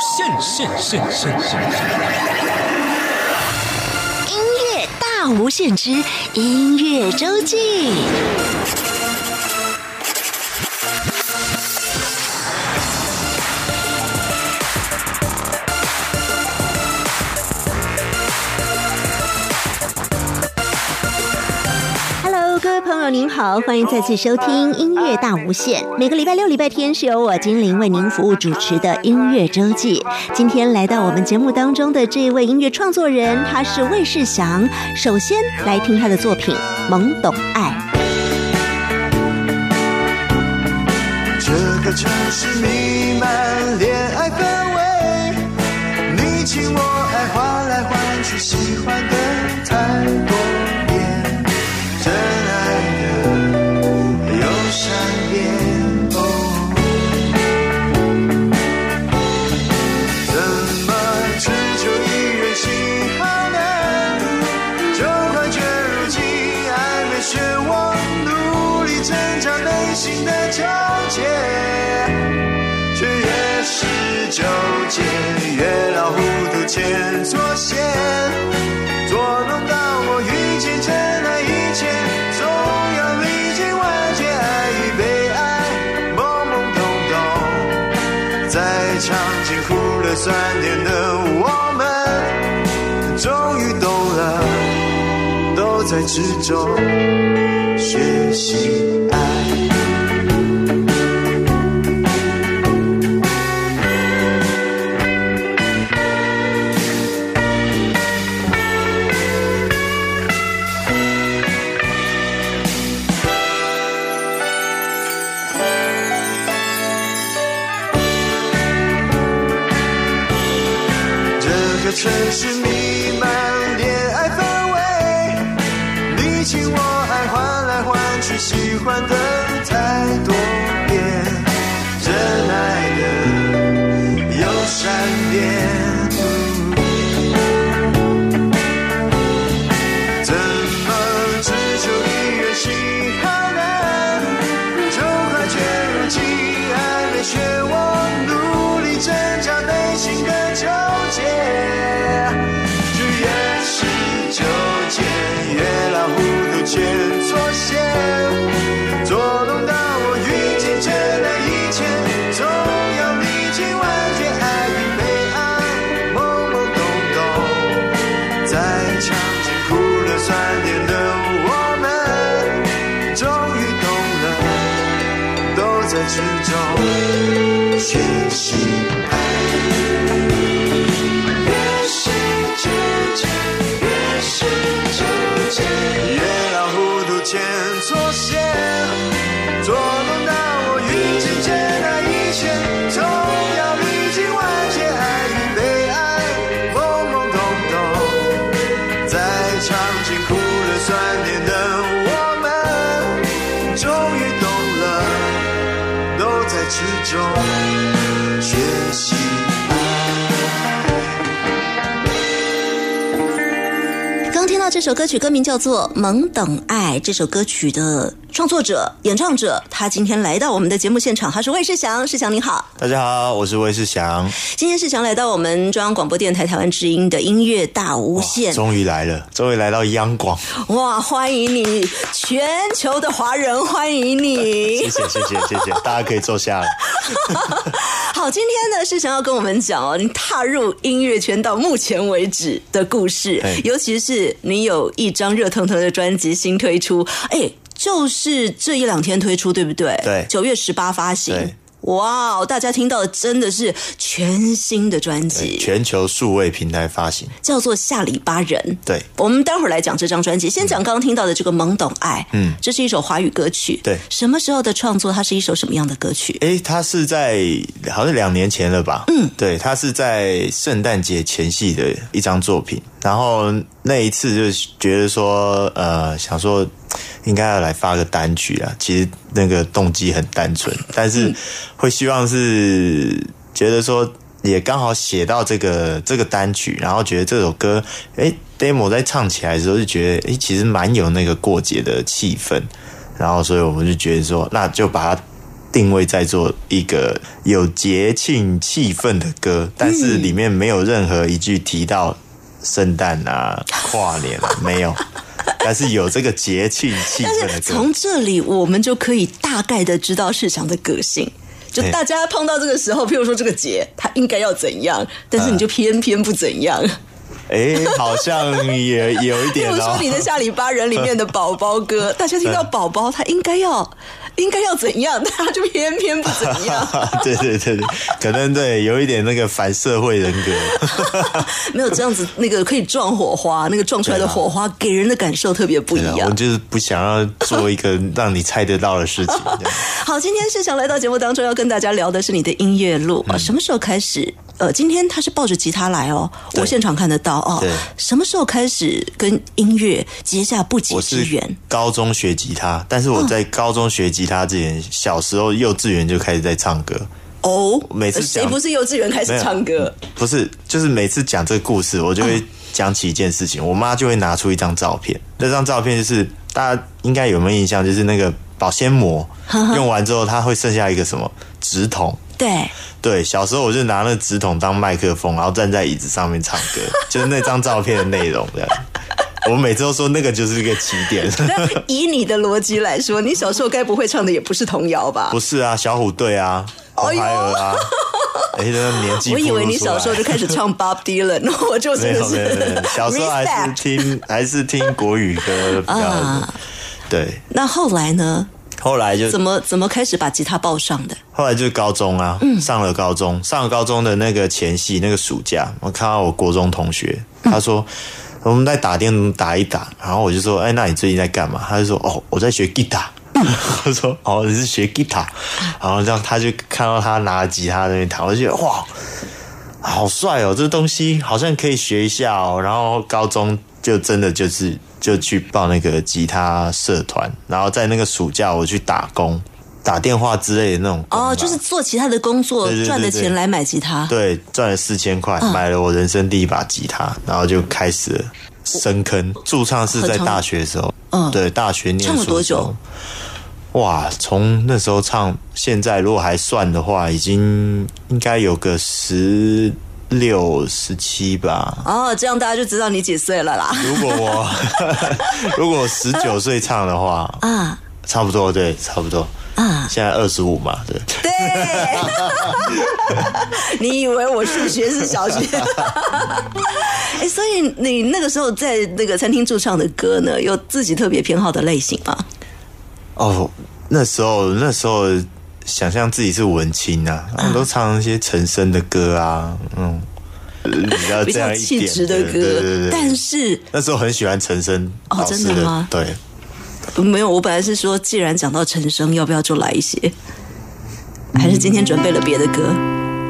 限，限限限限音乐大无限之音乐周记。您好，欢迎再次收听音乐大无限。每个礼拜六、礼拜天是由我精灵为您服务主持的音乐周记。今天来到我们节目当中的这一位音乐创作人，他是魏世祥。首先来听他的作品《懵懂爱》。这个城市弥漫恋爱氛围，你情我涂牵错线，捉弄到我遇见真爱以前，总要历经万劫，爱与被爱，懵懵懂懂，在尝尽苦乐酸甜的我们，终于懂了。都在之中学习爱。首歌曲，歌名叫做《懵懂爱》。这首歌曲的创作者、演唱者，他今天来到我们的节目现场，他是魏世祥。世祥你好，大家好，我是魏世祥，今天世祥来到我们中央广播电台台湾之音的音乐大无限。终于来了，终于来到央广，哇，欢迎你，全球的华人欢迎你谢。谢谢谢谢谢，大家可以坐下了。好，今天呢世祥要跟我们讲哦，你踏入音乐圈到目前为止的故事哎，尤其是你有一张热腾腾的专辑新推出，哎，就是这一两天推出，对不对？对九月十八发行对。哇哦，大家听到的真的是全新的专辑，全球数位平台发行，叫做《下里巴人》。对我们待会儿来讲这张专辑，先讲刚刚听到的这个《懵懂爱》。嗯这是一首华语歌曲。对什么时候的创作？它是一首什么样的歌曲？诶，它是在好像两年前了吧？嗯，对，它是在圣诞节前夕的一张作品，然后那一次就觉得说，呃，想说应该要来发个单曲啊。其实那个动机很单纯，但是会希望是觉得说。也刚好写到这个这个单曲，然后觉得这首歌，诶 d e m o 在唱起来的时候就觉得，诶，其实蛮有那个过节的气氛，然后所以我们就觉得说，那就把它定位在做一个有节庆气氛的歌，但是里面没有任何一句提到圣诞啊、跨年啊，没有。但是有这个节庆气但氛的歌是从，这里我们就可以大概的知道世祥的个性。就大家碰到这个时候，譬如说这个节，他应该要怎样，但是你就偏偏不怎样。哎、好像也有一譬点哦。如说你的下里巴人里面的宝宝哥，大家听到宝宝，他应该要应该要怎样，他就偏偏不怎样。对对对对，可能对有一点那个反社会人格。没有这样子，那个可以撞火花，那个撞出来的火花给人的感受特别不一样啊我。就是不想要做一个让你猜得到的事情。好，今天是想来到节目当中，要跟大家聊的是你的音乐路什么时候开始？呃，今天他是抱着吉他来哦，我现场看得到哦对。什么时候开始跟音乐结下不解我是之缘？高中学吉他，但是我在高中学吉他之前，小时候幼稚园就开始在唱歌。哦，每次谁不是幼稚园开始唱歌？不是，就是每次讲这个故事，我就会讲起一件事情，我妈就会拿出一张照片，那张照片就是大家应该有没有印象，就是那个保鲜膜用完之后，它会剩下一个什么纸筒。对，对，小时候我就拿那纸筒当麦克风，然后站在椅子上面唱歌，就是那张照片的内容这样。我每次都说那个就是一个起点，那以你的逻辑来说，你小时候该不会唱的也不是童谣吧？不是啊，小虎队啊，红孩儿啊，哎，那年纪我以为你小时候就开始唱 Bob Dylan，那 我就没真的是小时候还是听还是听国语歌比较啊对。那后来呢？后来就怎么怎么开始把吉他抱上的？后来就是高中啊，上了高中，上了高中的那个前夕，那个暑假，我看到我国中同学，他说我们在打电打一打，然后我就说，哎，那你最近在干嘛？他就说，哦，我在学吉他。他说，哦，你是学吉他，然后这样他就看到他拿吉他在那边弹，我就觉得哇，好帅哦，这东西好像可以学一下哦。然后高中就真的就是就去报那个吉他社团，然后在那个暑假我去打工，打电话之类的那种哦，就是做其他的工作赚的钱来买吉他。对，赚了四千块，嗯买了我人生第一把吉他，然后就开始了深坑。驻唱是在大学的时候，嗯对，大学念书唱了多久？哇，从那时候唱，现在如果还算的话，已经应该有个十六、十七吧。哦，这样大家就知道你几岁了啦。如果我 如果十九岁唱的话，啊差不多对，差不多。啊，现在二十五嘛，对。对，你以为我数学是小学？哎，所以你那个时候在那个餐厅驻唱的歌呢，有自己特别偏好的类型吗？哦，那时候那时候想象自己是文青啊，然后都唱一些陈升的歌啊，嗯，比较比这样一点质的歌，对对对对但是那时候很喜欢陈升哦真的吗？对，没有，我本来是说，既然讲到陈升，要不要就来一些？还是今天准备了别的歌？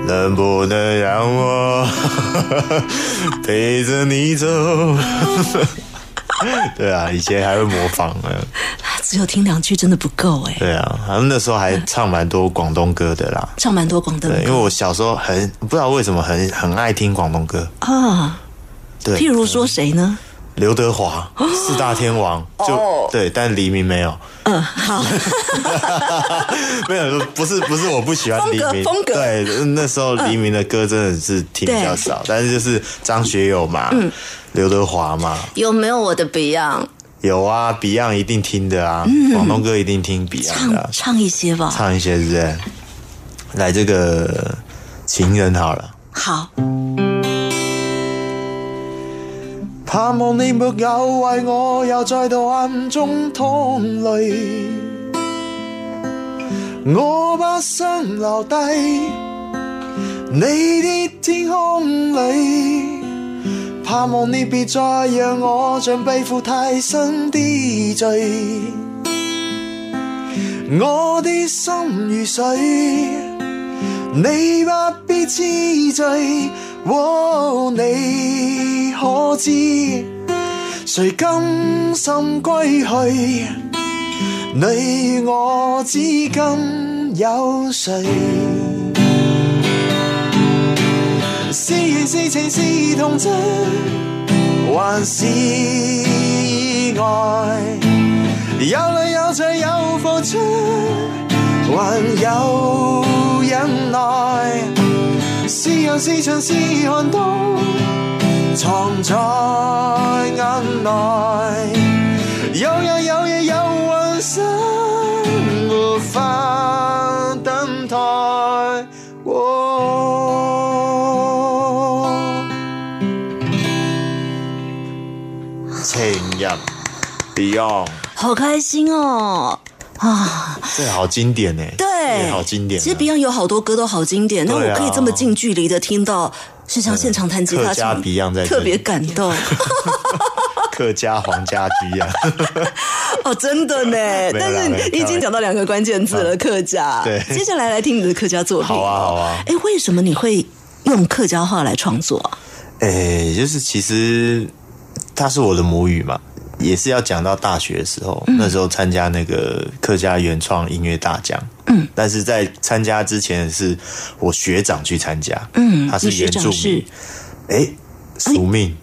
能不能让我 陪着你走？对啊，以前还会模仿呢。只有听两句真的不够哎，对啊，他们那时候还唱蛮多广东歌的啦。唱蛮多广东歌，因为我小时候很不知道为什么很很爱听广东歌。啊。对，譬如说谁呢？刘德华四大天王，就、哦。对，但黎明没有，嗯，好，没有，不是不是我不喜欢黎明，风格。对，那时候黎明的歌真的是听比较少，但是就是张学友嘛，嗯。刘德华嘛，有没有我的 Beyond？有啊，Beyond 一定听的啊，广东歌一定听 Beyond 的啊、唱唱一些吧。唱一些是不是？来这个情人好了。好，盼望你沒有為我又再度暗中淌淚，我把心留低你的天空里，盼望你別再讓我像背负太深的罪，我的心如水。你不必痴醉，哦，你可知誰甘心歸去？你我之間有誰？是缘是情是童真，還是意外？有淚有罪有付出。還有忍耐，是人是牆是寒冬，藏在眼內。有日有夜有幻想，無法等待。情人 Beyond，好开心哦！啊，这好经典呢，对。好经典啊。其实 Beyond 有好多歌都好经典，那啊。我可以这么近距离的听到是像现场弹吉他唱 Beyond 在特别感动。客家皇家居啊，哦，真的呢。但是你已经讲到两个关键字了，客家。对。接下来来听你的客家作品。好啊好啊。哎，为什么你会用客家话来创作啊？哎、就是其实它是我的母语嘛，也是要讲到大学的时候，那时候参加那个客家原创音乐大奖，嗯，但是在参加之前是我学长去参加，嗯他是原住民，诶、宿命，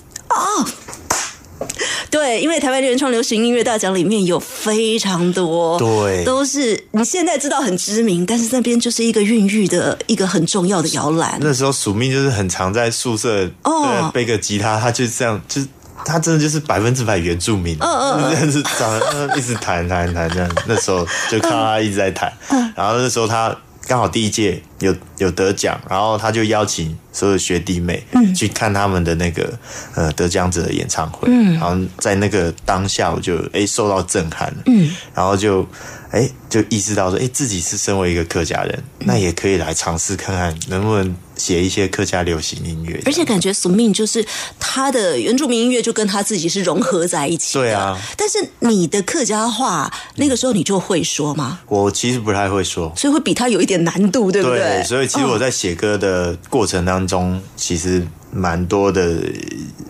对，因为台湾原创流行音乐大奖里面有非常多，对。都是你现在知道很知名，但是那边就是一个孕育的一个很重要的摇篮。那时候宿命就是很常在宿舍哦。背个吉他，他就这样，就是他真的就是百分之百原住民，嗯嗯，这样子长得嗯一直弹弹弹这样。那时候就看到他一直在弹，然后那时候他刚好第一届有有得奖，然后他就邀请所有学弟妹去看他们的那个呃得奖者的演唱会，嗯，然后在那个当下我就哎受到震撼了，嗯，然后就哎就意识到说，哎自己是身为一个客家人，那也可以来尝试看看能不能写一些客家流行音乐，而且感觉宿命就是他的原住民音乐就跟他自己是融合在一起的。对啊但是你的客家话那个时候你就会说吗？我其实不太会说，所以会比他有一点难度，对不对？所以其实我在写歌的过程当中，其实蛮多的，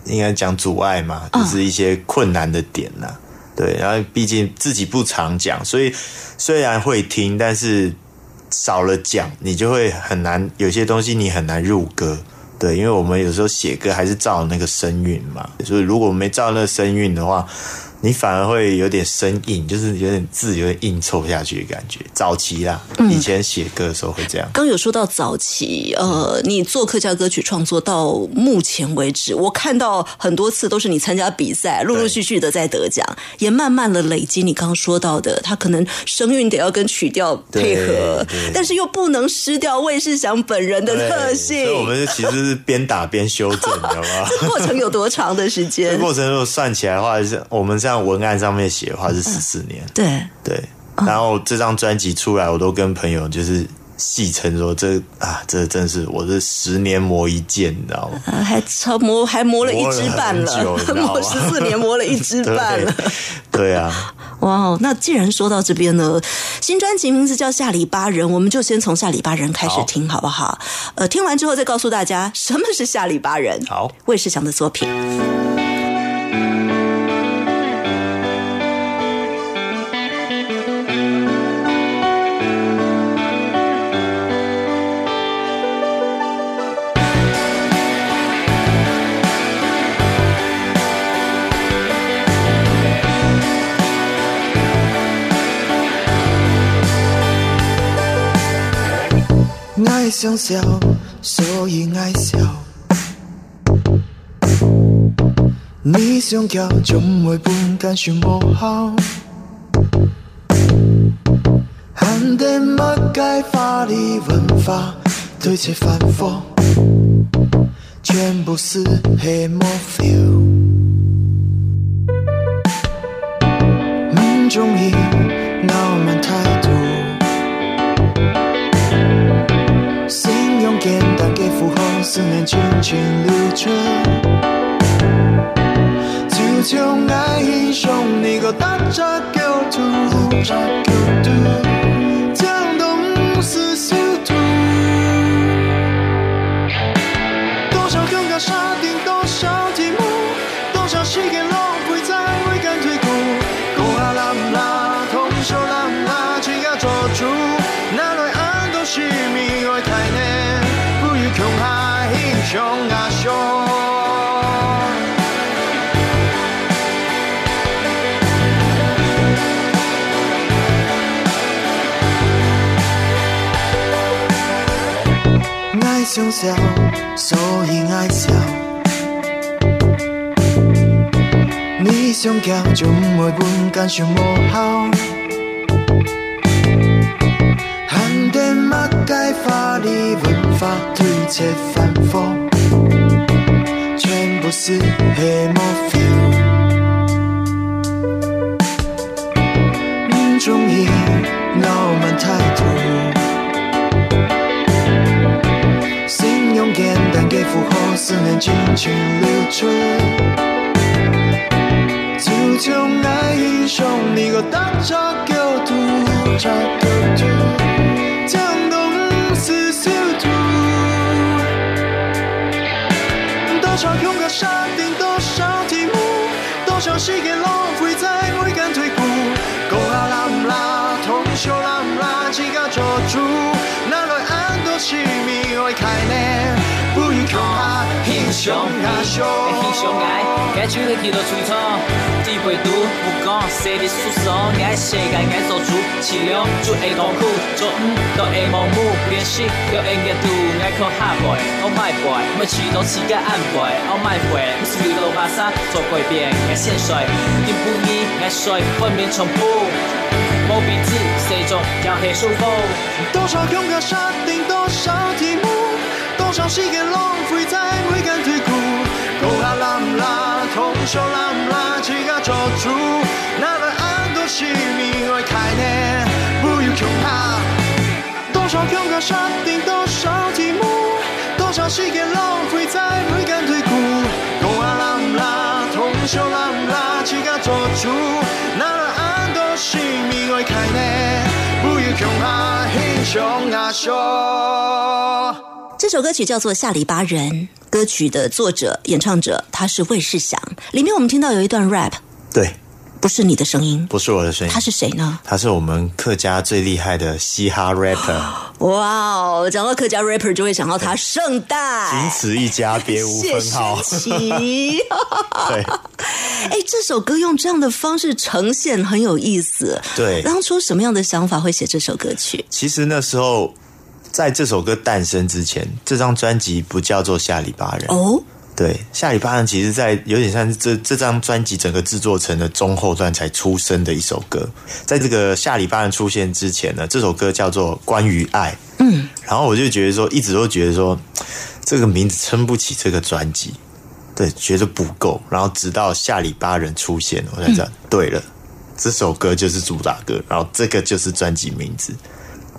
应该讲阻碍嘛，就是一些困难的点呐、对，然后毕竟自己不常讲，所以虽然会听，但是少了讲，你就会很难，有些东西你很难入歌。对，因为我们有时候写歌还是照那个声韵嘛，所以如果没照那个声韵的话，你反而会有点生硬，就是有点字有点硬凑下去的感觉。早期啦，以前写歌的时候会这样。刚有说到早期，呃，你做客家歌曲创作到目前为止，我看到很多次都是你参加比赛，陆陆续续的在得奖，也慢慢的累积。你刚刚说到的，他可能声韵得要跟曲调配合但是又不能失掉魏世祥本人的特性所以。我们其实是边打边修正，你知道吗？这过程有多长的时这间？过程如果算起来的话，是我们这样文案上面写的话是十四年，对，对。然后这张专辑出来，我都跟朋友就是戏称说，这啊，这真是我这十年磨一剑，你知道吗？呃还超磨还磨了一支半了 磨十四年磨了一支半了。对对啊，哇哦，那既然说到这边呢，新专辑名字叫《下里巴人》，我们就先从下里巴人开始听，好不好？呃，听完之后再告诉大家什么是下里巴人。好，魏世祥的作品。爱想笑，所以爱笑。你想叫，总会半間算無效。漢地乜街法律文化對切反覆，全部是黑魔 feel。唔中意思念轻轻流着。就像爱英雄，你个大扎狗图，讲想笑，所以爱笑。你想叫就不会分感伤无效。汉典马改法律文法推切反复，全部是黑魔 feel。不中意傲慢态度，单给符合思念尽情流出。就像爱英雄，你个当场叫土，查个土，江东是小土。多少勇敢杀敌，多少题目，多少时间浪费在每间退步。讲啊啦啦，通宵啦啦，只甲做主。哪来安多是命会开呢？不如强下英雄阿雄。英雄爱，该出去去到吹草，地陪读不讲，生日输爽，爱世界爱做主，饲料就会痛苦，做唔都会盲目，练习要会热度，爱靠下背，我卖背，每次都是个暗背，我卖背，不是流到巴萨做过遍，爱现水，定不易爱水，分面重复，无鼻子，谁种要黑舒服。多少勇敢杀敌，多少题目，多少时间浪费在每间退库。讲啊啦啦，通宵啦啦，只甲做主。哪来安多是命会开呢？不如强下。多少勇敢杀敌，多少题目，多少时间浪费在每间退库。讲啊啦啦，通宵啦啦，只甲做主。哪来安多是命会开呢？不如强下英雄阿雄。这首歌曲叫做《下里巴人》，歌曲的作者、演唱者他是魏世祥。里面我们听到有一段 rap，对，不是你的声音，不是我的声音，他是谁呢？他是我们客家最厉害的嘻哈 rapper，哇哦，讲到客家 rapper 就会想到他圣诞，仅此一家，别无分号。对，哎，这首歌用这样的方式呈现很有意思。对当初什么样的想法会写这首歌曲？其实那时候在这首歌诞生之前，这张专辑不叫做《下里巴人》哦，对，《下里巴人》其实在有点像是这这张专辑整个制作成的中后段才出生的一首歌。在这个《下里巴人》出现之前呢，这首歌叫做《关于爱》。嗯，然后我就觉得说，一直都觉得说，这个名字撑不起这个专辑，对，觉得不够。然后直到下里巴人出现，我才知道，对了，这首歌就是主打歌，然后这个就是专辑名字。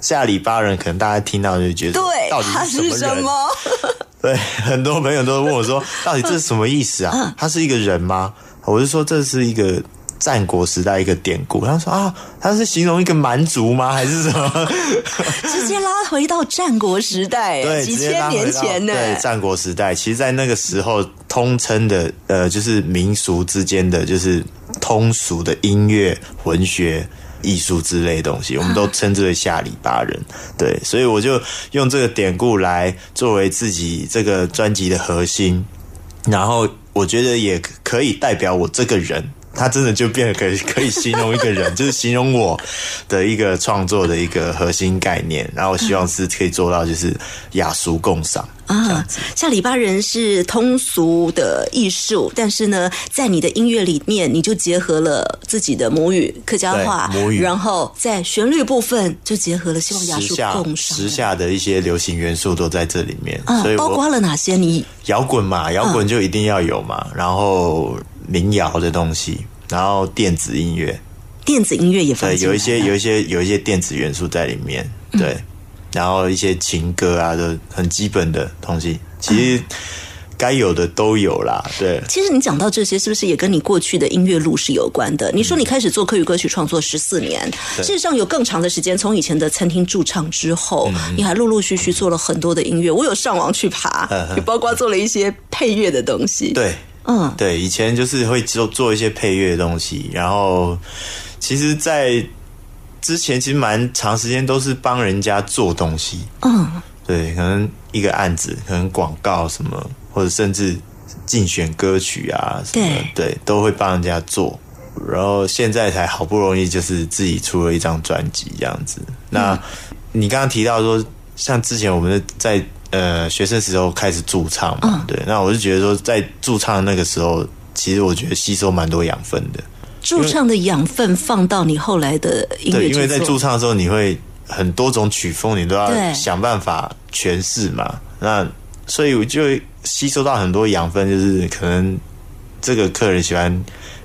下里巴人可能大家听到就觉得，对到，底他是什么？对，很多朋友都问我说，到底这是什么意思嗯啊？他是一个人吗？我就说这是一个战国时代一个典故。他说啊，他是形容一个蛮族吗？还是什么？直接拉回到战国时代，对，几千年前呢？对，战国时代，其实，在那个时候，通称的呃，就是民俗之间的，就是通俗的音乐、文学、艺术之类的东西，我们都称之为下里巴人。对，所以我就用这个典故来作为自己这个专辑的核心，然后我觉得也可以代表我这个人。他真的就变得可以可以形容一个人，就是形容我的一个创作的一个核心概念。然后我希望是可以做到，就是雅俗共赏。啊，下里巴人是通俗的艺术，但是呢，在你的音乐里面，你就结合了自己的母语客家话，母语然后在旋律部分就结合了希望雅俗共赏。时下的一些流行元素都在这里面，啊所以，包括了哪些？你摇滚嘛，摇滚就一定要有嘛，然后民谣的东西，然后电子音乐，电子音乐也分对，有一些有一些有一些电子元素在里面，对，然后一些情歌啊的很基本的东西，其实该有的都有啦，对。其实你讲到这些，是不是也跟你过去的音乐路是有关的？你说你开始做客语歌曲创作十四年，对。事实上有更长的时间，从以前的餐厅驻唱之后，嗯你还陆陆续续做了很多的音乐。我有上网去爬也包括做了一些配乐的东西。，对，嗯，对，以前就是会做做一些配乐的东西，然后其实，在之前其实蛮长时间都是帮人家做东西，嗯，对，可能一个案子，可能广告什么，或者甚至竞选歌曲啊什么，对，都会帮人家做。然后现在才好不容易就是自己出了一张专辑这样子。那你刚刚提到说，像之前我们在呃学生时候开始驻唱嘛，嗯对，那我就觉得说在驻唱那个时候，其实我觉得吸收蛮多养分的。驻唱的养分放到你后来的音乐对，因为在驻唱的时候，你会很多种曲风，你都要想办法诠释嘛。那所以我就会吸收到很多养分，就是可能这个客人喜欢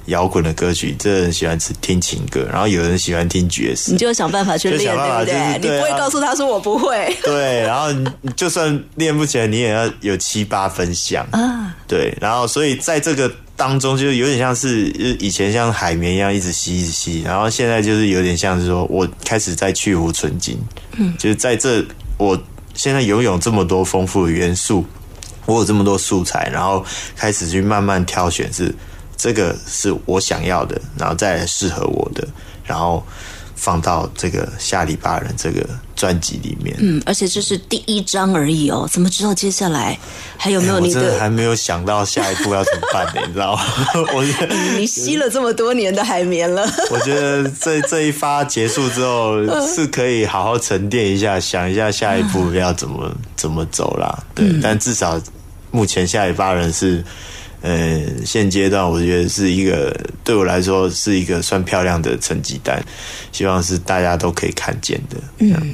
摇滚的歌曲，这人喜欢听情歌，然后有人喜欢听爵士你。就想办法去练，对不对？就是对啊你不会告诉他说我不会对，然后就算练不起来，你也要有七八分像。啊。对，然后所以在这个当中，就是有点像是就是以前像海绵一样一直吸一直吸，然后现在就是有点像是说我开始在去无存精，嗯，就是在这我现在拥有这么多丰富的元素，我有这么多素材，然后开始去慢慢挑选是这个是我想要的，然后再来适合我的，然后放到这个下里巴人这个专辑里面。嗯，而且这是第一章而已哦，怎么知道接下来还有没有哎我真的？还没有想到下一步要怎么办呢？你知道吗？我觉得你吸了这么多年的海绵了，我觉得这这一发结束之后，是可以好好沉淀一下，想一下下一步要怎么怎么走啦。对，但至少目前下一发人是，呃，现阶段我觉得是一个对我来说是一个算漂亮的成绩单，希望是大家都可以看见的。嗯，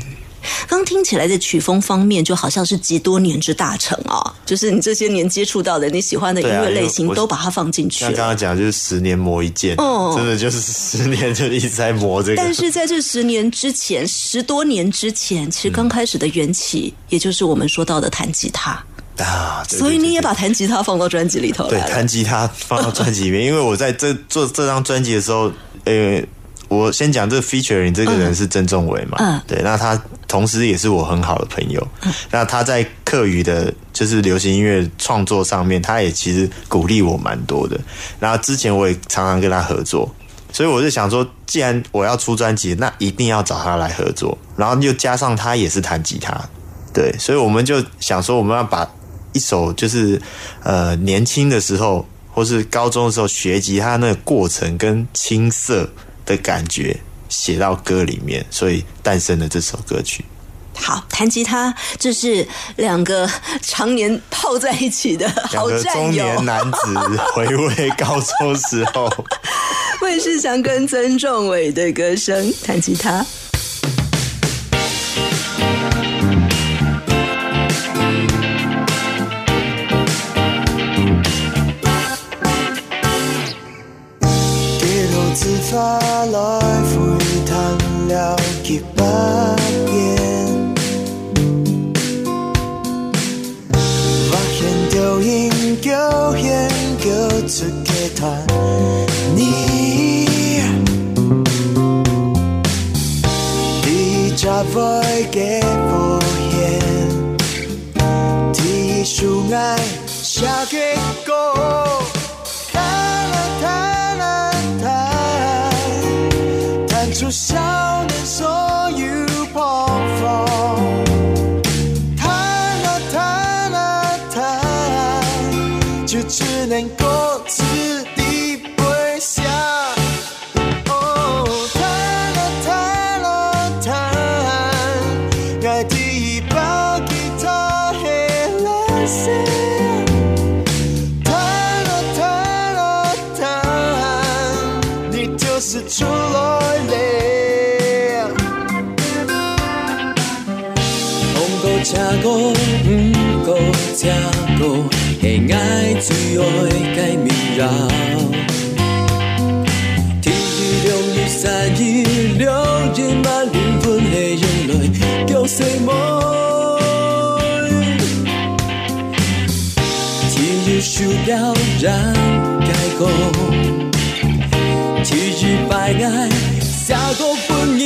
刚听起来的曲风方面，就好像是集多年之大成哦，就是你这些年接触到的你喜欢的音乐类型，都把它放进去像刚了。刚讲就是十年磨一剑，哦真的就是十年就一直在磨这个。但是在这十年之前，十多年之前，其实刚开始的缘起，也就是我们说到的弹吉他，啊，对所以你也把弹吉他放到专辑里头对，弹吉他放到专辑里面，因为我在这做这张专辑的时候，呃，我先讲这个 featuring 这个人是曾仲伟嘛，嗯。对，那他同时也是我很好的朋友，那他在课余的，就是流行音乐创作上面，他也其实鼓励我蛮多的。然后之前我也常常跟他合作，所以我就想说，既然我要出专辑，那一定要找他来合作，然后又加上他也是弹吉他，对，所以我们就想说，我们要把一首就是呃年轻的时候，或是高中的时候学吉他那个过程跟青涩的感觉写到歌里面，所以诞生了这首歌曲。好，弹吉他，这是两个常年泡在一起的两好中，年男子回味高中时候，魏世祥跟曾仲伟的歌声，弹吉他。天日白愛下个分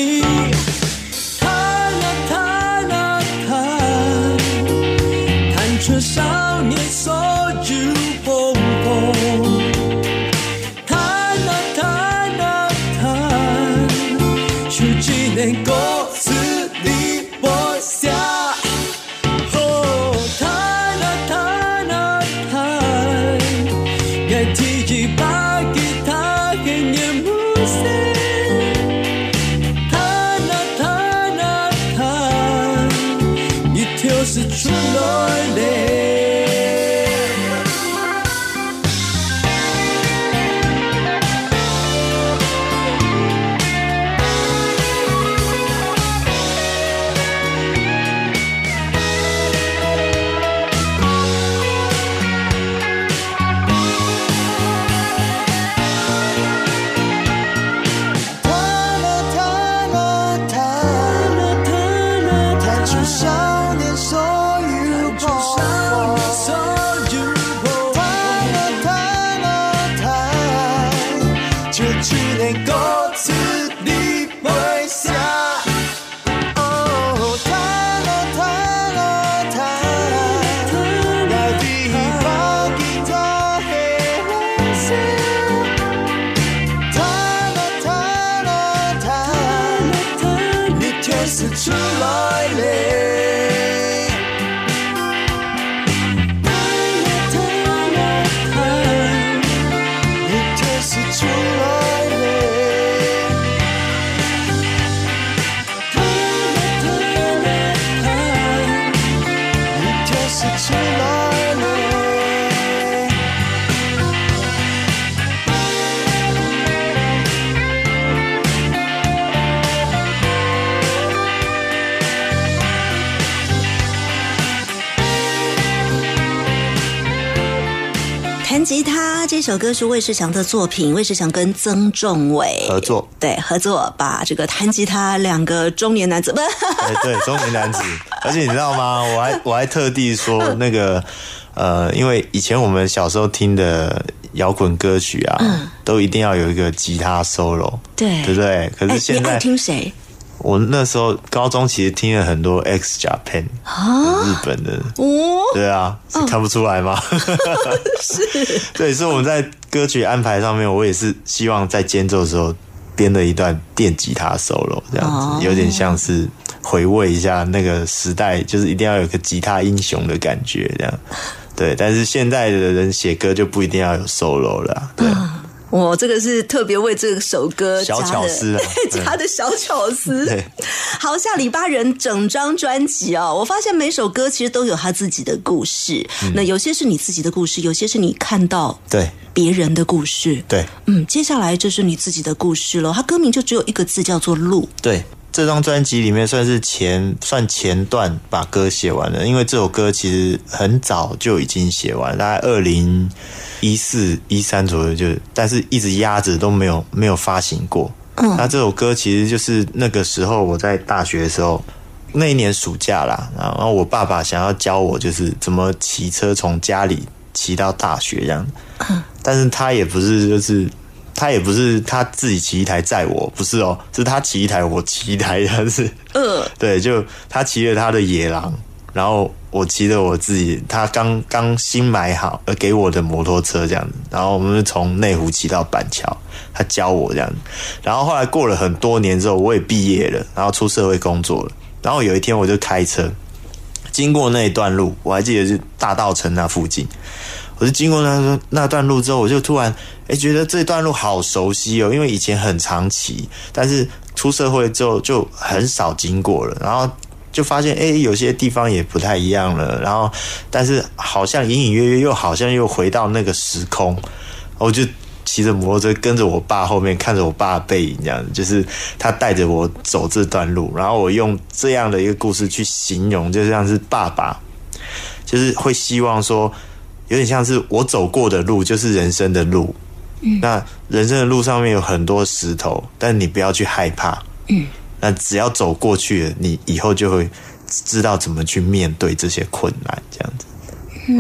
it too long? 这首歌是魏世强的作品，魏世强跟曾仲伟。合作。对合作把这个弹吉他两个中年男子不 哎，对，中年男子，而且你知道吗？我还我还特地说那个呃，因为以前我们小时候听的摇滚歌曲啊，都一定要有一个吉他 solo，对。对不对？可哎你爱是现在听谁我那时候高中其实听了很多 X Japan 啊？日本的，哦，对啊，是看不出来吗？是，对，所以我们在歌曲安排上面，我也是希望在间奏的时候编了一段电吉他 solo，这样子，哦。有点像是回味一下那个时代，就是一定要有个吉他英雄的感觉，这样。对，但是现在的人写歌就不一定要有 solo 了啊，对，我这个是特别为这首歌加小的巧思啊 加的小巧思。对，好，下里巴人整张专辑哦，我发现每首歌其实都有他自己的故事。嗯那有些是你自己的故事，有些是你看到对，别人的故事。对，嗯，接下来就是你自己的故事了。它歌名就只有一个字，叫做“路对，这张专辑里面算是前算前段把歌写完了，因为这首歌其实很早就已经写完，大概二零一四一三左右就，但是一直压着都没有没有发行过。嗯，那这首歌其实就是那个时候我在大学的时候。那一年暑假啦，然后我爸爸想要教我，就是怎么骑车从家里骑到大学这样。但是他也不是就是他也不是他自己骑一台载我，不是哦，是他骑一台我骑一台，他是呃，对，就他骑着他的野狼，然后我骑着我自己他刚刚新买好呃给我的摩托车这样子，然后我们就从内湖骑到板桥，他教我这样子，然后后来过了很多年之后，我也毕业了，然后出社会工作了，然后有一天我就开车经过那一段路，我还记得是大道城那附近。我就经过那那段路之后，我就突然哎、诶觉得这段路好熟悉哦，因为以前很常骑，但是出社会之后就很少经过了，然后就发现哎、诶有些地方也不太一样了，然后但是好像隐隐约约又好像又回到那个时空，我就骑着摩托车跟着我爸后面，看着我爸背影，这样，就是他带着我走这段路，然后我用这样的一个故事去形容，就像是爸爸，就是会希望说，有点像是我走过的路，就是人生的路。嗯那人生的路上面有很多石头，但你不要去害怕。嗯，那只要走过去了，你以后就会知道怎么去面对这些困难。这样子，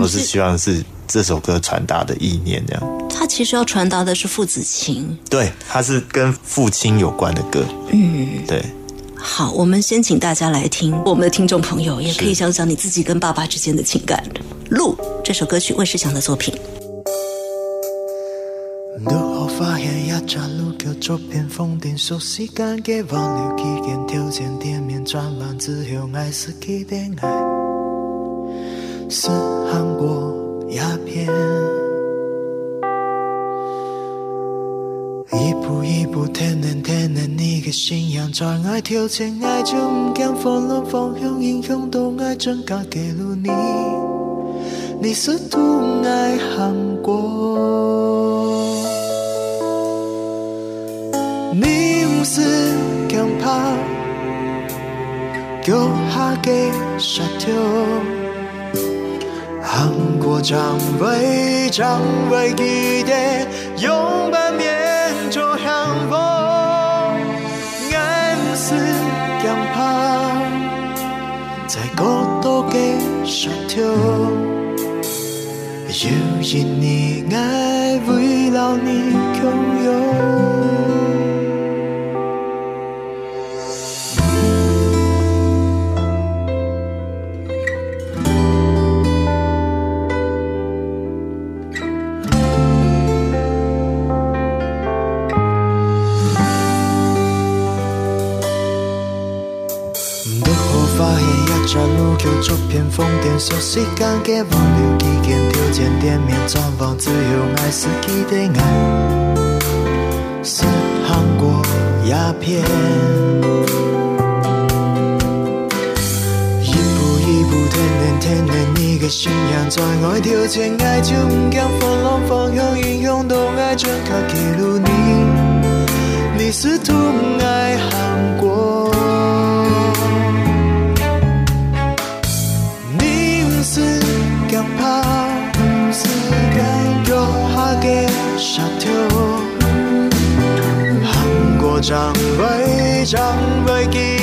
我是希望是这首歌传达的意念，这样。它其实要传达的是父子情。对，它是跟父亲有关的歌。嗯，对。好，我们先请大家来听，我们的听众朋友也可以想想你自己跟爸爸之间的情感。《路》这首歌曲，魏世强的作品。如何发现一盏路叫做偏风电数时間嘅忘了期間挑戰店面轉彎指向愛是期的愛，是韓國鴉片。一步一步，天天天天，你的信仰在爱挑战，爱就唔敢放乱风向，英雄都爱真假给路你，你试图爱韩国。你唔是敢怕，叫下给杀掉。韩国长辈长辈记得，永不变。嘅沙條，有一你爱为了你做偏風電數時間嘅忘了期間條件店面轉彎只有愛是記的爱，是韩国鸦片。一步一步天然天然你的信仰在爱挑战，爱就不敢放浪方向，影响都爱就卡给路你，你试图爱韩国。韩国张威张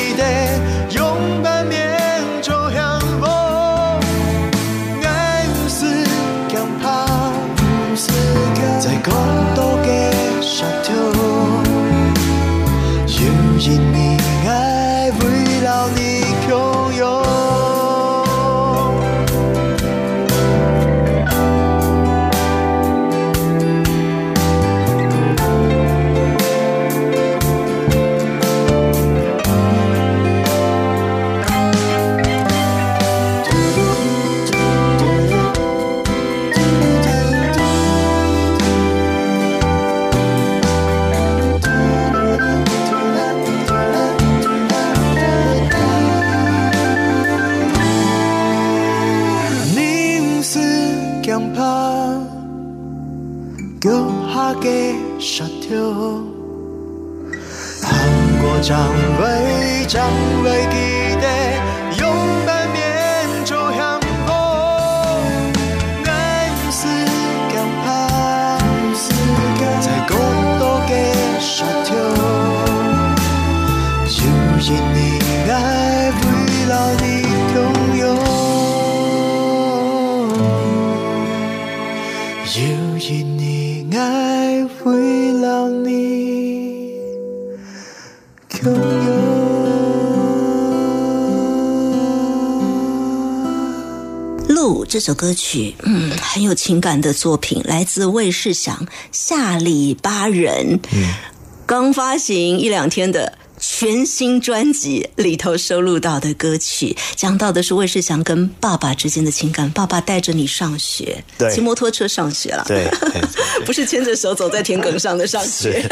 这首歌曲，嗯，很有情感的作品，来自魏世祥《下里巴人》，嗯，刚发行一两天的。全新专辑里头收录到的歌曲，讲到的是魏世祥跟爸爸之间的情感。爸爸带着你上学，骑摩托车上学了，对，对对不是牵着手走在田埂上的上学。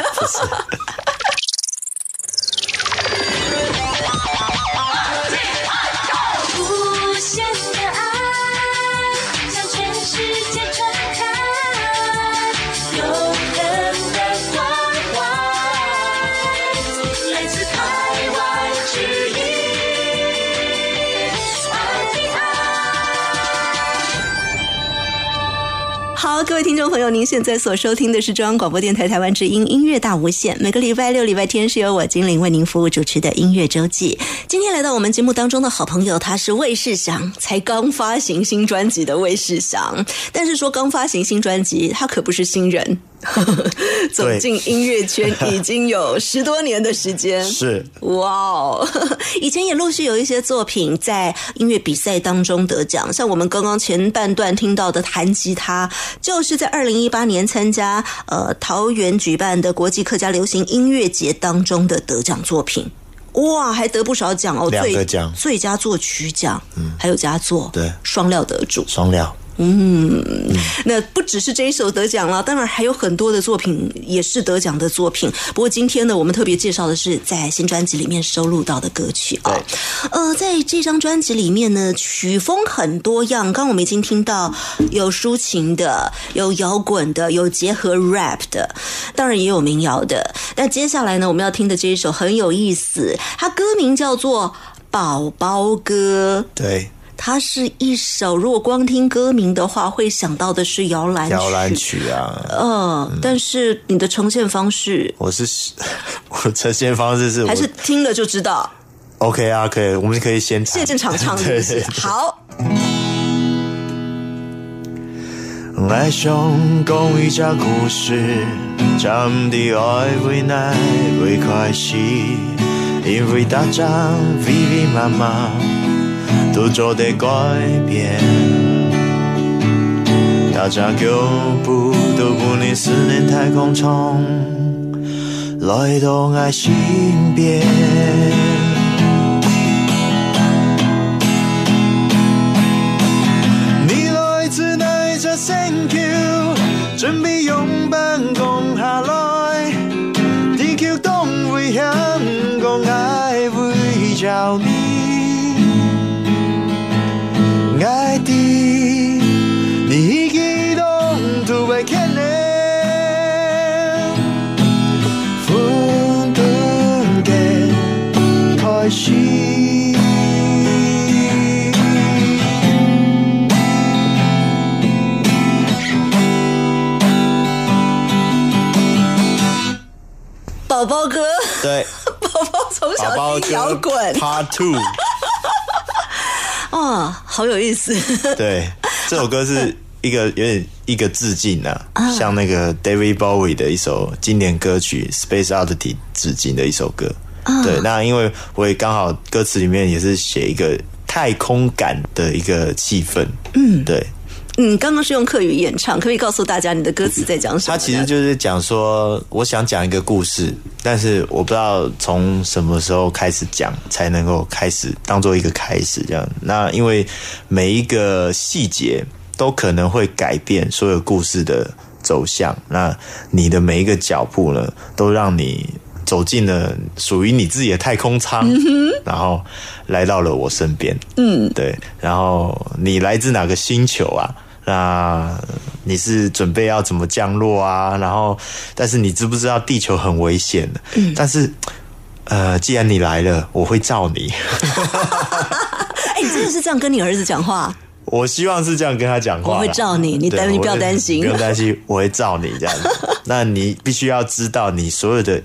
位听众朋友，您现在所收听的是中央广播电台台湾之音音乐大无限。每个礼拜六、礼拜天是由我精灵为您服务主持的音乐周记。今天来到我们节目当中的好朋友，他是魏世祥，才刚发行新专辑的魏世祥。但是说刚发行新专辑，他可不是新人，走进音乐圈已经有十多年的时间。是哇哦！以前也陆续有一些作品在音乐比赛当中得奖，像我们刚刚前半段听到的弹吉他，就是在二零一八年参加呃桃园举办的国际客家流行音乐节当中的得奖作品。哇，还得不少奖哦！两个最奖最佳作曲奖，嗯，还有佳作，对双料得主。双料，那不只是这一首得奖了，当然还有很多的作品也是得奖的作品。不过今天呢，我们特别介绍的是在新专辑里面收录到的歌曲啊。呃，在这张专辑里面呢，曲风很多样。刚刚我们已经听到有抒情的，有摇滚的，有结合 rap 的，当然也有民谣的。那接下来呢，我们要听的这一首很有意思，它歌名叫做《宝宝歌》。对，它是一首，如果光听歌名的话，会想到的是摇篮曲。摇篮曲啊，嗯，但是你的呈现方式我是 我呈现方式是还是听了就知道，OK 啊，可以，我们可以先弹现场唱是不是？对对？对。好，爱想讲一只故事，暂的爱为难为开始，因为大家密密麻麻都做得改变，大家脚步都不离思念太空中，来到爱身边。你来自哪隻星球？準備擁抱宝宝哥，对，宝宝从宝宝小听摇滚，Part Two，哇，好有意思。对，这首歌是 一个有点一个致敬啊，像那个 David Bowie 的一首经典歌曲《Space Oddity》致敬的一首歌。对，那因为我也刚好歌词里面也是写一个太空感的一个气氛，嗯，对，嗯，刚刚是用客语演唱，可不可以告诉大家你的歌词在讲什么呢？他其实就是讲说，我想讲一个故事，但是我不知道从什么时候开始讲才能够开始当做一个开始这样。那因为每一个细节都可能会改变所有故事的走向，那你的每一个脚步呢，都让你。走进了属于你自己的太空舱，然后来到了我身边。嗯，对。然后你来自哪个星球啊？那你是准备要怎么降落啊？然后，但是你知不知道地球很危险？嗯，但是，呃，既然你来了，我会罩你。哎，你真的是这样跟你儿子讲话？我希望是这样跟他讲话。我会罩你你对担你不要担心不用担心，我会罩你这样子。那你必须要知道，你所有的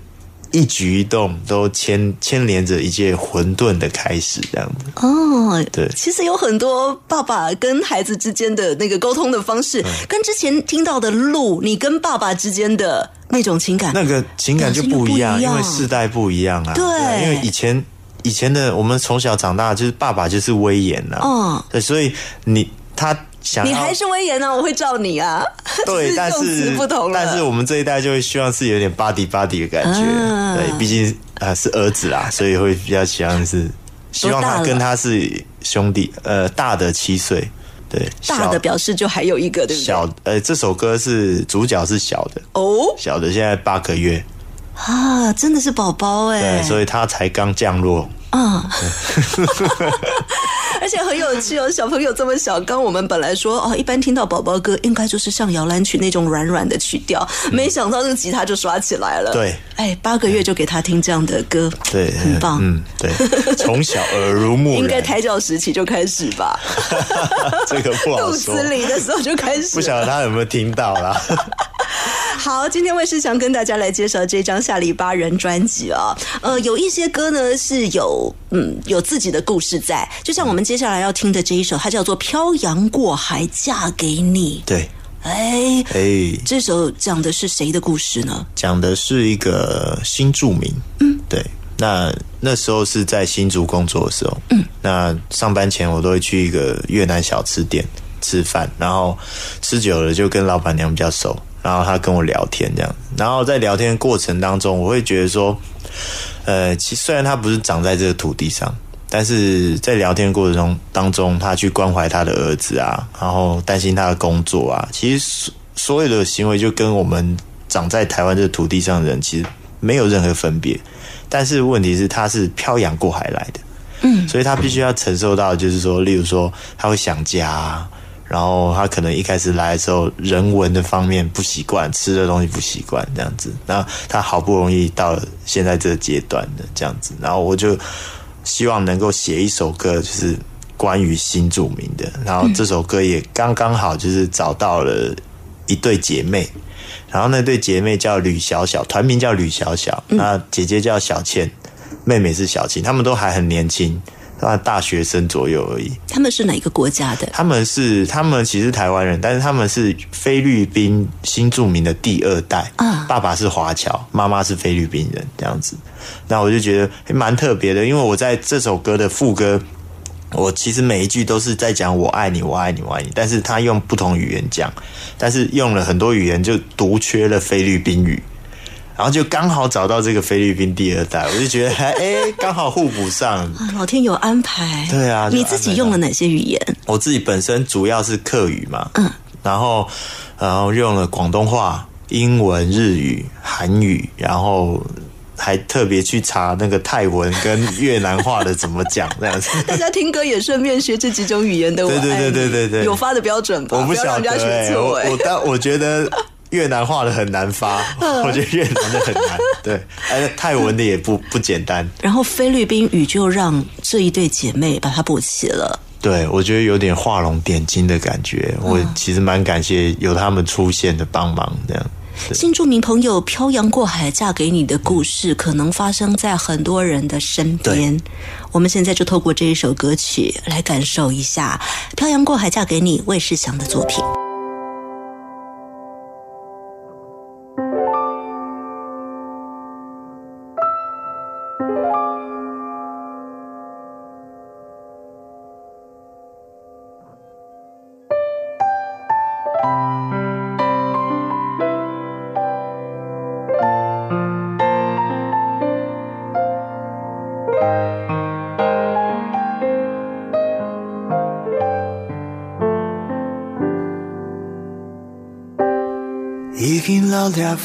一举一动都牵牵连着一件混沌的开始，这样子。哦，对。其实有很多爸爸跟孩子之间的那个沟通的方式，嗯跟之前听到的路，你跟爸爸之间的那种情感，那个情感就不一样，因为世代不一样啊。对。因为以前以前的我们从小长大，就是爸爸就是威严呐、哦。对，所以你他想你还是威严啊，我会罩你啊。对，但是不同。但是我们这一代就会希望是有点 body body 的感觉，啊。对，毕竟呃是儿子啦，所以会比较希望是希望他跟他是兄弟，呃，大的七岁，对，大的表示就还有一个，对不对？小呃这首歌是主角是小的，哦。小的现在八个月，啊，真的是宝宝哎，对，所以他才刚降落，啊，而且很有趣哦，小朋友这么小，刚我们本来说哦，一般听到宝宝歌应该就是像摇篮曲那种软软的曲调，没想到这个吉他就刷起来了。嗯对，哎，八个月就给他听这样的歌，对，很棒。嗯，对，从小耳濡目染，应该胎教时期就开始吧，这个不好肚子，里的时候就开始。不晓得他有没有听到啦。好，今天魏世强跟大家来介绍这张下里巴人专辑啊。呃，有一些歌呢是有嗯有自己的故事在，就像我们接下来要听的这一首，它叫做《漂洋过海嫁给你》。对，哎，哎，这首讲的是谁的故事呢？讲的是一个新住民，嗯，对。那那时候是在新竹工作的时候，嗯，那上班前我都会去一个越南小吃店吃饭，然后吃久了就跟老板娘比较熟，然后他跟我聊天这样，然后在聊天过程当中，我会觉得说，呃，其虽然他不是长在这个土地上，但是在聊天过程中当中，他去关怀他的儿子啊，然后担心他的工作啊，其实所所有的行为就跟我们长在台湾这个土地上的人其实没有任何分别。但是问题是，他是漂洋过海来的，嗯，所以他必须要承受到，就是说，例如说他会想家啊，然后他可能一开始来的时候，人文的方面不习惯，吃的东西不习惯，这样子。那他好不容易到了现在这个阶段的这样子，然后我就希望能够写一首歌，就是关于新住民的。然后这首歌也刚刚好就是找到了一对姐妹，然后那对姐妹叫吕小小，团名叫吕小小，那姐姐叫小倩，妹妹是小青，她们都还很年轻，大大学生左右而已。他们是哪个国家的？他们是他们其实台湾人，但是他们是菲律宾新著名的第二代啊爸爸是华侨，妈妈是菲律宾人，这样子。那我就觉得还蛮特别的，因为我在这首歌的副歌，我其实每一句都是在讲我爱你，我爱你，我爱你，但是他用不同语言讲，但是用了很多语言就独缺了菲律宾语。然后就刚好找到这个菲律宾第二代，我就觉得还 哎，刚好互补上。啊老天有安排。对啊你自己用了哪些语言？我自己本身主要是客语嘛，嗯，然后然后用了广东话、英文、日语、韩语，然后还特别去查那个泰文跟越南话的怎么讲，这样子。大家听歌也顺便学这几种语言的。我对对对对对对有发的标准吧？我不要让晓得我。但我觉得越南话的很难发，我觉得越南的很难，对，而泰文的也不不简单。然后菲律宾语就让这一对姐妹把它补齐了。对，我觉得有点画龙点睛的感觉。我其实蛮感谢有他们出现的帮忙，这样。新住民朋友漂洋过海嫁给你的故事，可能发生在很多人的身边。我们现在就透过这一首歌曲来感受一下《漂洋过海嫁给你》魏世祥的作品。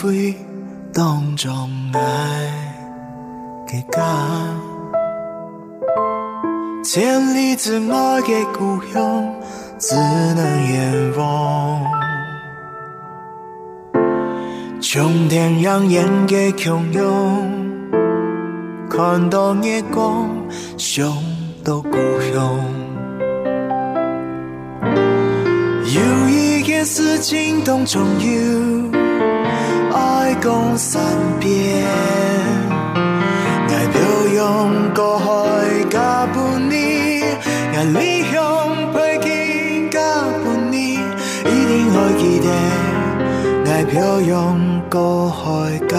灰當中愛嘅家，千里之外的故鄉只能遠望。衝天养眼嘅洶湧，看到月光，想到故鄉。有一件事情当中有愛共善變，愛漂洋过海甲半你，愛理想陪見甲半年，一定会记得爱漂洋过海甲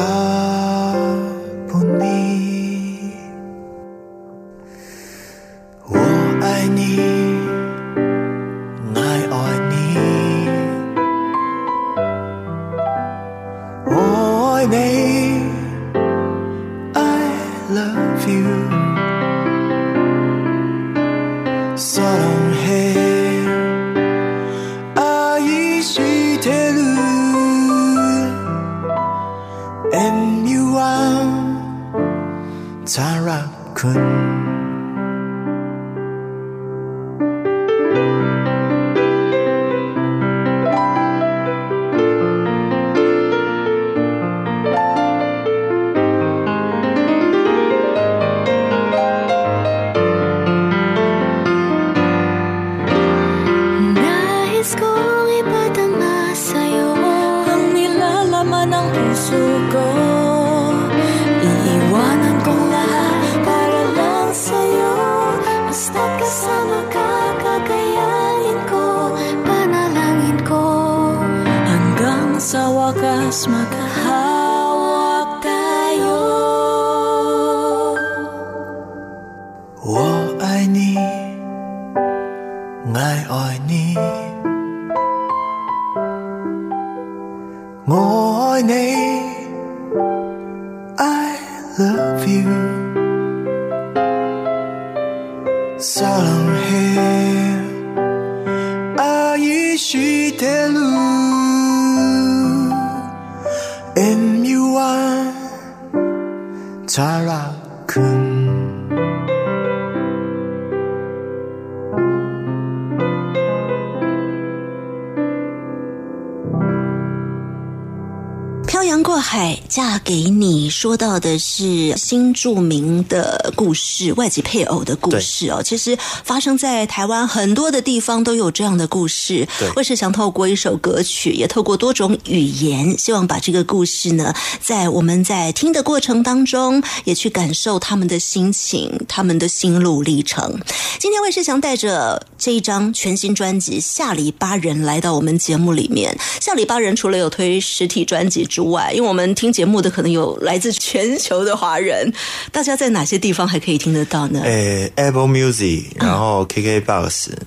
海嫁给你，说到的是新著名的故事，外籍配偶的故事哦。其实发生在台湾很多的地方都有这样的故事。对魏世祥透过一首歌曲，也透过多种语言，希望把这个故事呢，在我们在听的过程当中，也去感受他们的心情，他们的心路历程。今天魏世祥带着这一张全新专辑《下里巴人》来到我们节目里面。下里巴人除了有推实体专辑之外，因为我们听节目的可能有来自全球的华人，大家在哪些地方还可以听得到呢？诶、a p p l e Music，然后 KKBox，嗯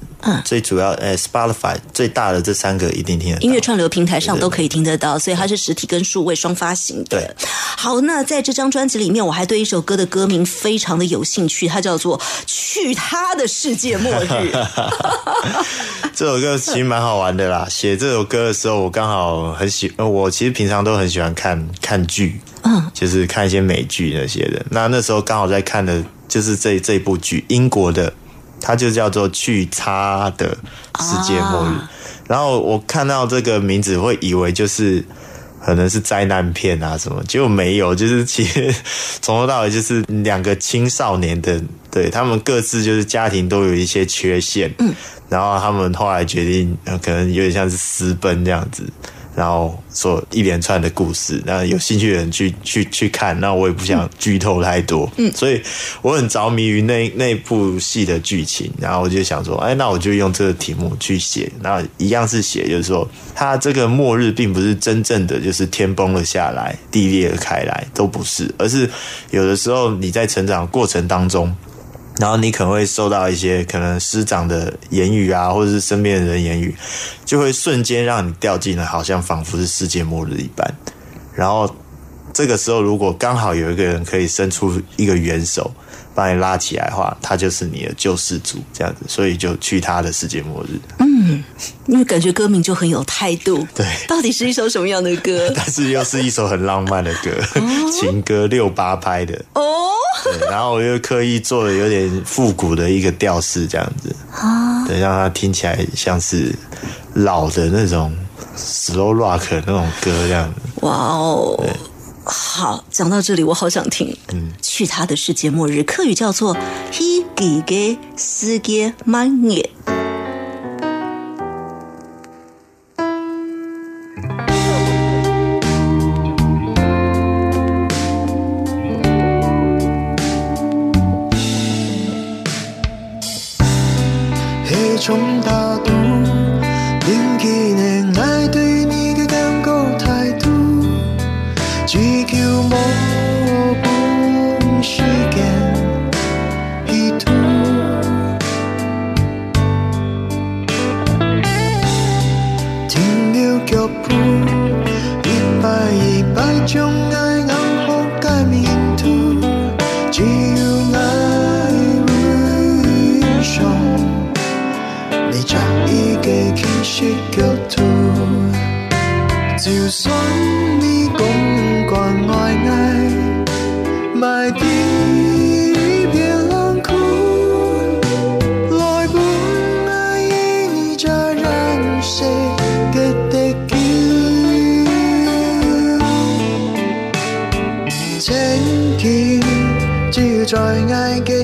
最主要诶、Spotify 最大的这三个一定听得到。音乐串流平台上都可以听得到，所以它是实体跟数位双发行的。对，好，那在这张专辑里面，我还对一首歌的歌名非常的有兴趣，它叫做《去他的世界末日》。这首歌其实蛮好玩的啦。写这首歌的时候，我刚好很喜，呃我其实平常都很喜欢看看剧，嗯，就是看一些美剧那些的。那那时候刚好在看的就是这这部剧，英国的，它就叫做《去差的世界末日》啊。然后我看到这个名字，会以为就是。可能是灾难片啊什么，结果没有，就是其实从头到尾就是两个青少年的，对他们各自就是家庭都有一些缺陷，嗯，然后他们后来决定，呃可能有点像是私奔这样子，然后说一连串的故事，那有兴趣的人去去去看，那我也不想剧透太多，嗯，所以我很着迷于那那部戏的剧情，然后我就想说，哎，那我就用这个题目去写，那一样是写，就是说，它这个末日并不是真正的就是天崩了下来，地裂了开来，都不是，而是有的时候你在成长过程当中。然后你可能会受到一些可能师长的言语啊，或者是身边的人言语，就会瞬间让你掉进了好像仿佛是世界末日一般。然后这个时候，如果刚好有一个人可以伸出一个援手把你拉起来的话，他就是你的救世主，这样子，所以就去他的世界末日。嗯因为感觉歌名就很有态度。对到底是一首什么样的歌？但是又是一首很浪漫的歌，情歌六八拍的。哦，对，然后我又刻意做了有点复古的一个调式，这样子啊，对，让它听起来像是老的那种 slow rock 那种歌这样子。哇哦！好，讲到这里，我好想听。嗯，去他的世界末日，客语叫做 “he g ge s ge man ye”。黑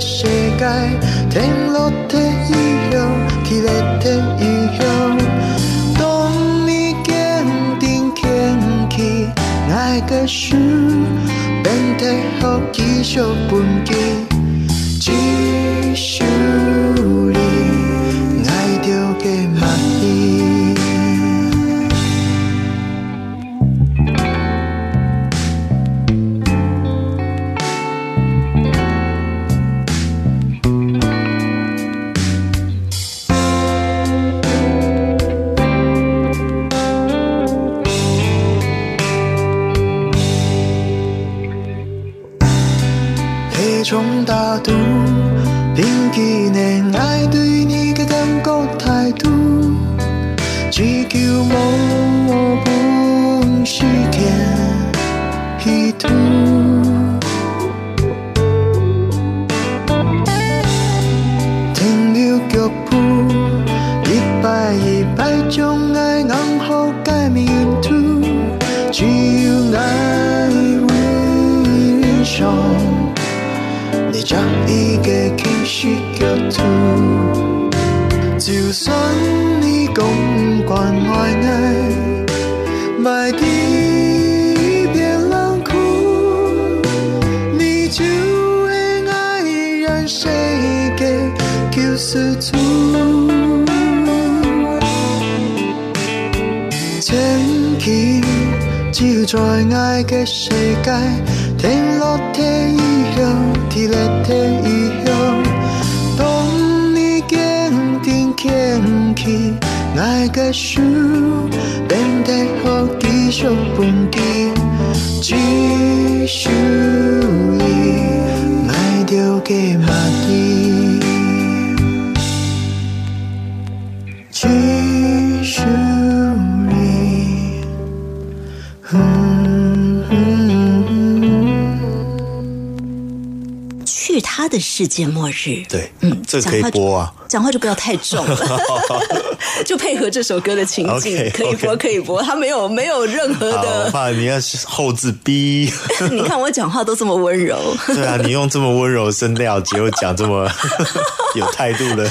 世界，天落的以後，起來的以後，當你坚定堅起愛嘅樹，變得好繼續半記，繼愛嘅世界，天落的以後，停落的以後，當你堅定堅起愛嘅樹，變得好繼續半記，繼續你卖掉嘅馬蒂。他的世界末日。对，嗯，这可以播啊。讲话就不要太重了，就配合这首歌的情境可以播可以播，他没有没有任何的。怕你要后置逼。你看我讲话都这么温柔，对啊，你用这么温柔的声调，结果讲这么 有态度的，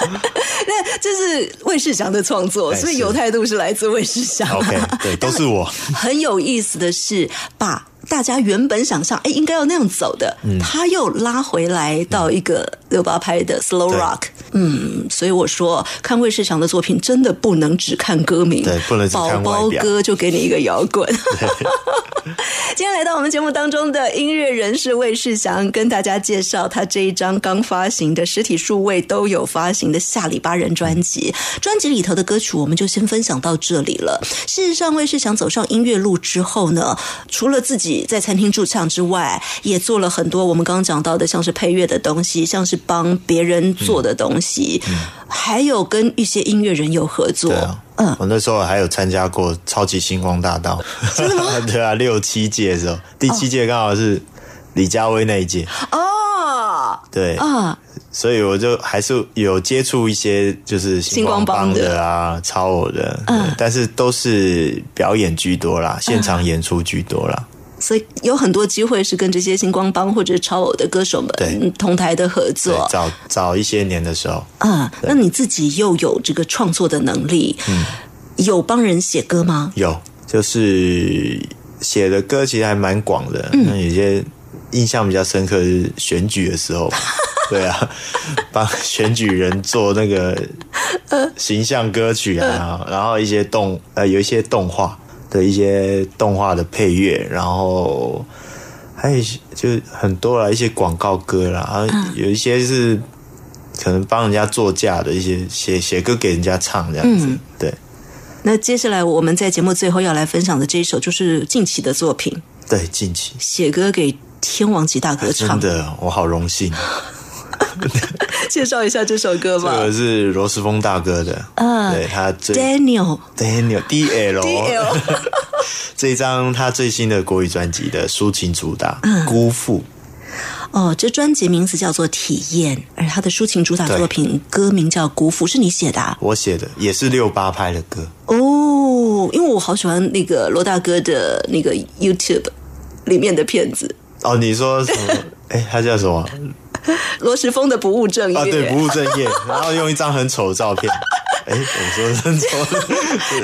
那这是魏世祥的创作，所以有态度是来自魏世祥。OK，对，都是我。很有意思的是，把大家原本想象哎应该要那样走的，嗯。他又拉回来到一个六八拍的 slow rock。嗯，所以我说看魏世祥的作品真的不能只看歌名，对不能只看宝宝外表歌就给你一个摇滚。今天来到我们节目当中的音乐人是魏世祥，跟大家介绍他这一张刚发行的实体数位都有发行的下里巴人专辑。专辑里头的歌曲，我们就先分享到这里了。事实上，魏世祥走上音乐路之后呢，除了自己在餐厅驻唱之外，也做了很多我们刚刚讲到的，像是配乐的东西，像是帮别人做的东西，还有跟一些音乐人有合作。嗯，我那时候还有参加过超级星光大道，真的吗？对啊，六七届的时候，第七届刚好是李佳薇那一届，哦。对，啊，所以我就还是有接触一些就是星光帮的啊、超偶的，嗯。但是都是表演居多啦，现场演出居多啦。所以有很多机会是跟这些星光帮或者超偶的歌手们同台的合对作，早早一些年的时候，啊。那你自己又有这个创作的能力，嗯。有帮人写歌吗？有就是写的歌其实还蛮广的，嗯。那有些印象比较深刻是选举的时候，对啊，帮选举人做那个 形象歌曲啊，然后一些动呃有一些动画的一些动画的配乐，然后还有就是很多啦，一些广告歌啦，然后有一些是可能帮人家作嫁的一些写写歌给人家唱这样子，嗯对。那接下来我们在节目最后要来分享的这一首，就是近期的作品，对，近期写歌给天王级大哥唱。真的，我好荣幸。介绍一下这首歌吧这吧。个是罗斯峰大哥的，嗯对他最 Daniel Daniel D L DL 这一张他最新的国语专辑的抒情主打《辜负》，哦，这专辑名字叫做《体验》，而他的抒情主打作品歌名叫《辜负》，是你写的、啊、我写的，也是六八拍的歌。哦。因为我好喜欢那个罗大哥的那个 YouTube 里面的片子，哦，你说什么？哎，他叫什么？罗时丰的不务正业。啊，对，不务正业，然后用一张很丑的照片。哎，我说的很丑，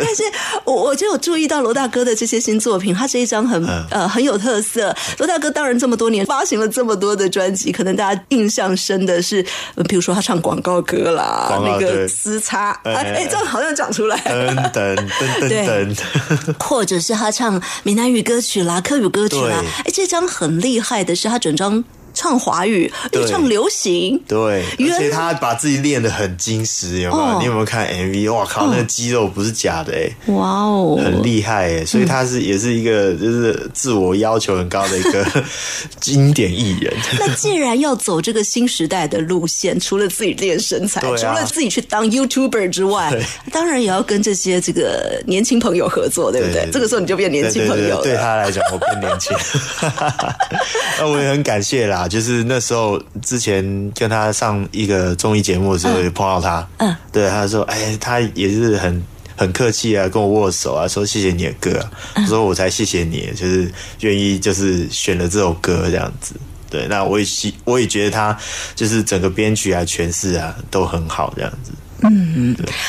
但是我我就有注意到罗大哥的这些新作品，他这一张很、嗯。呃很有特色。罗大哥当然这么多年发行了这么多的专辑，可能大家印象深的是，呃比如说他唱广告歌啦，告那个对。撕擦，哎这样好像讲出来。了。噔噔噔噔。噔，或者是他唱闽南语歌曲啦、客语歌曲啦。对，哎，这张很厉害的是他整张唱华语，又对唱流行，对，原而且他把自己练得很精实，有没有？哦你有没有看 MV？哇靠，那个肌肉不是假的哎。哇哦，很厉害诶，所以他是也是一个就是自我要求很高的一个 经典艺人。那既然要走这个新时代的路线，除了自己练身材，啊除了自己去当 YouTuber 之外对，当然也要跟这些这个年轻朋友合作，对不对？这个时候你就变年轻朋友了。对他来讲，我变年轻。那我也很感谢啦，就是那时候之前跟他上一个综艺节目的时候，也碰到他，嗯，对，他说，哎，他也是很。很客气啊，跟我握手啊，说谢谢你的歌、啊，嗯我说我才谢谢你，就是愿意就是选了这首歌这样子。对，那我也希我也觉得他就是整个编曲啊、诠释啊都很好这样子。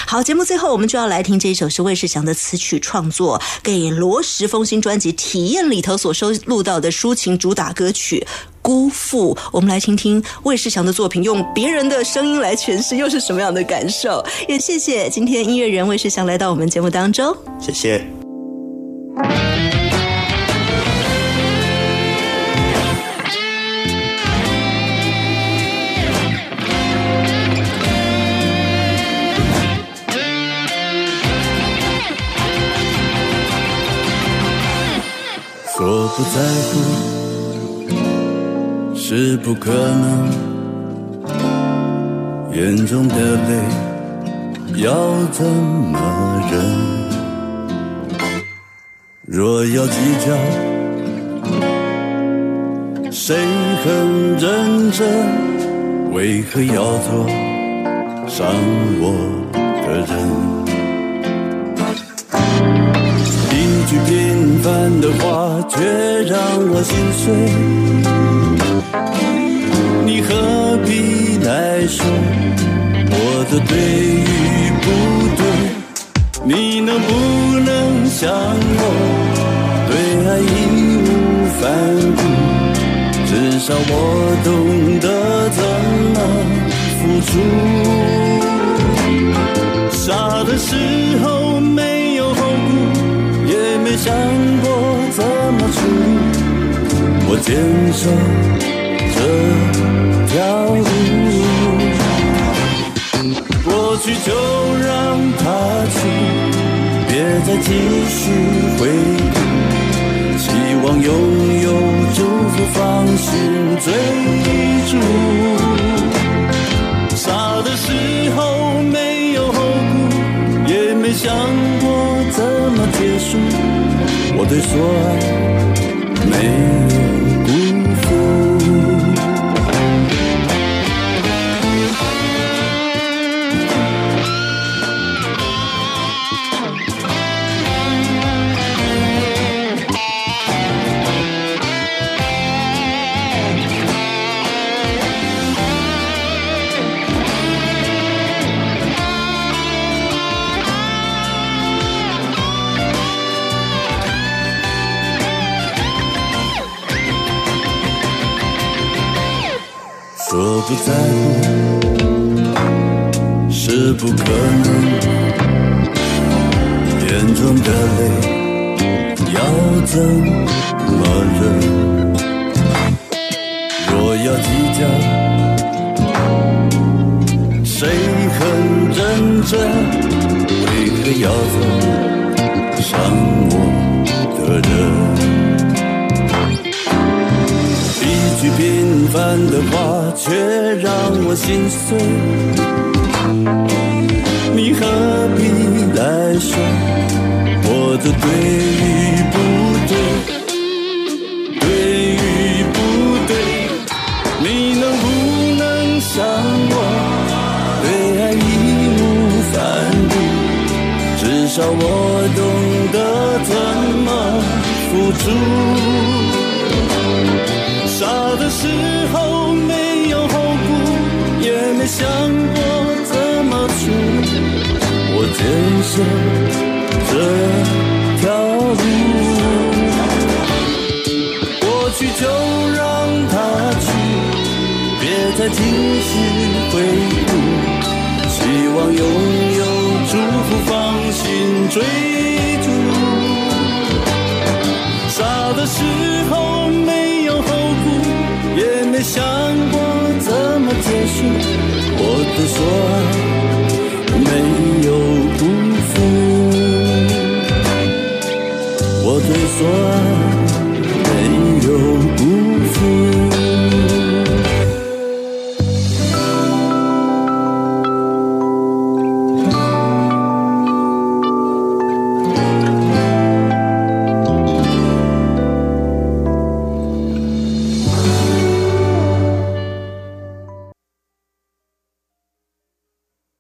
好，节目最后我们就要来听这一首是魏世祥的词曲创作，给罗时丰新专辑《体验》里头所收录到的抒情主打歌曲《辜负》。我们来听听魏世祥的作品，用别人的声音来诠释，又是什么样的感受？也谢谢今天音乐人魏世祥来到我们节目当中。谢谢。不在乎是不可能，眼中的泪要怎么忍？若要计较，谁很认真？为何要做伤我的人？凡的话，却让我心碎。你何必来说我的对与不对，你能不能像我，对爱义无反顾？至少我懂得怎么付出。坚守这条路。过去就让它去，别再继续回忆。希望拥有祝福，放心追逐。傻的时候没有后顾，也没想过怎么结束。我对所爱没不在乎是不可能，眼中的泪要怎么忍？若要计较，谁很认真？为何要走句平凡的话，却让我心碎。你何必来说我的对与不对？对与不对？你能不能像我，对爱义无反顾？至少我懂得怎么付出。人生这条路，过去就让它去，别再继续回顾。希望拥有祝福，放心追逐。傻的时候没有后顾，也没想过怎么结束我的所爱。无所。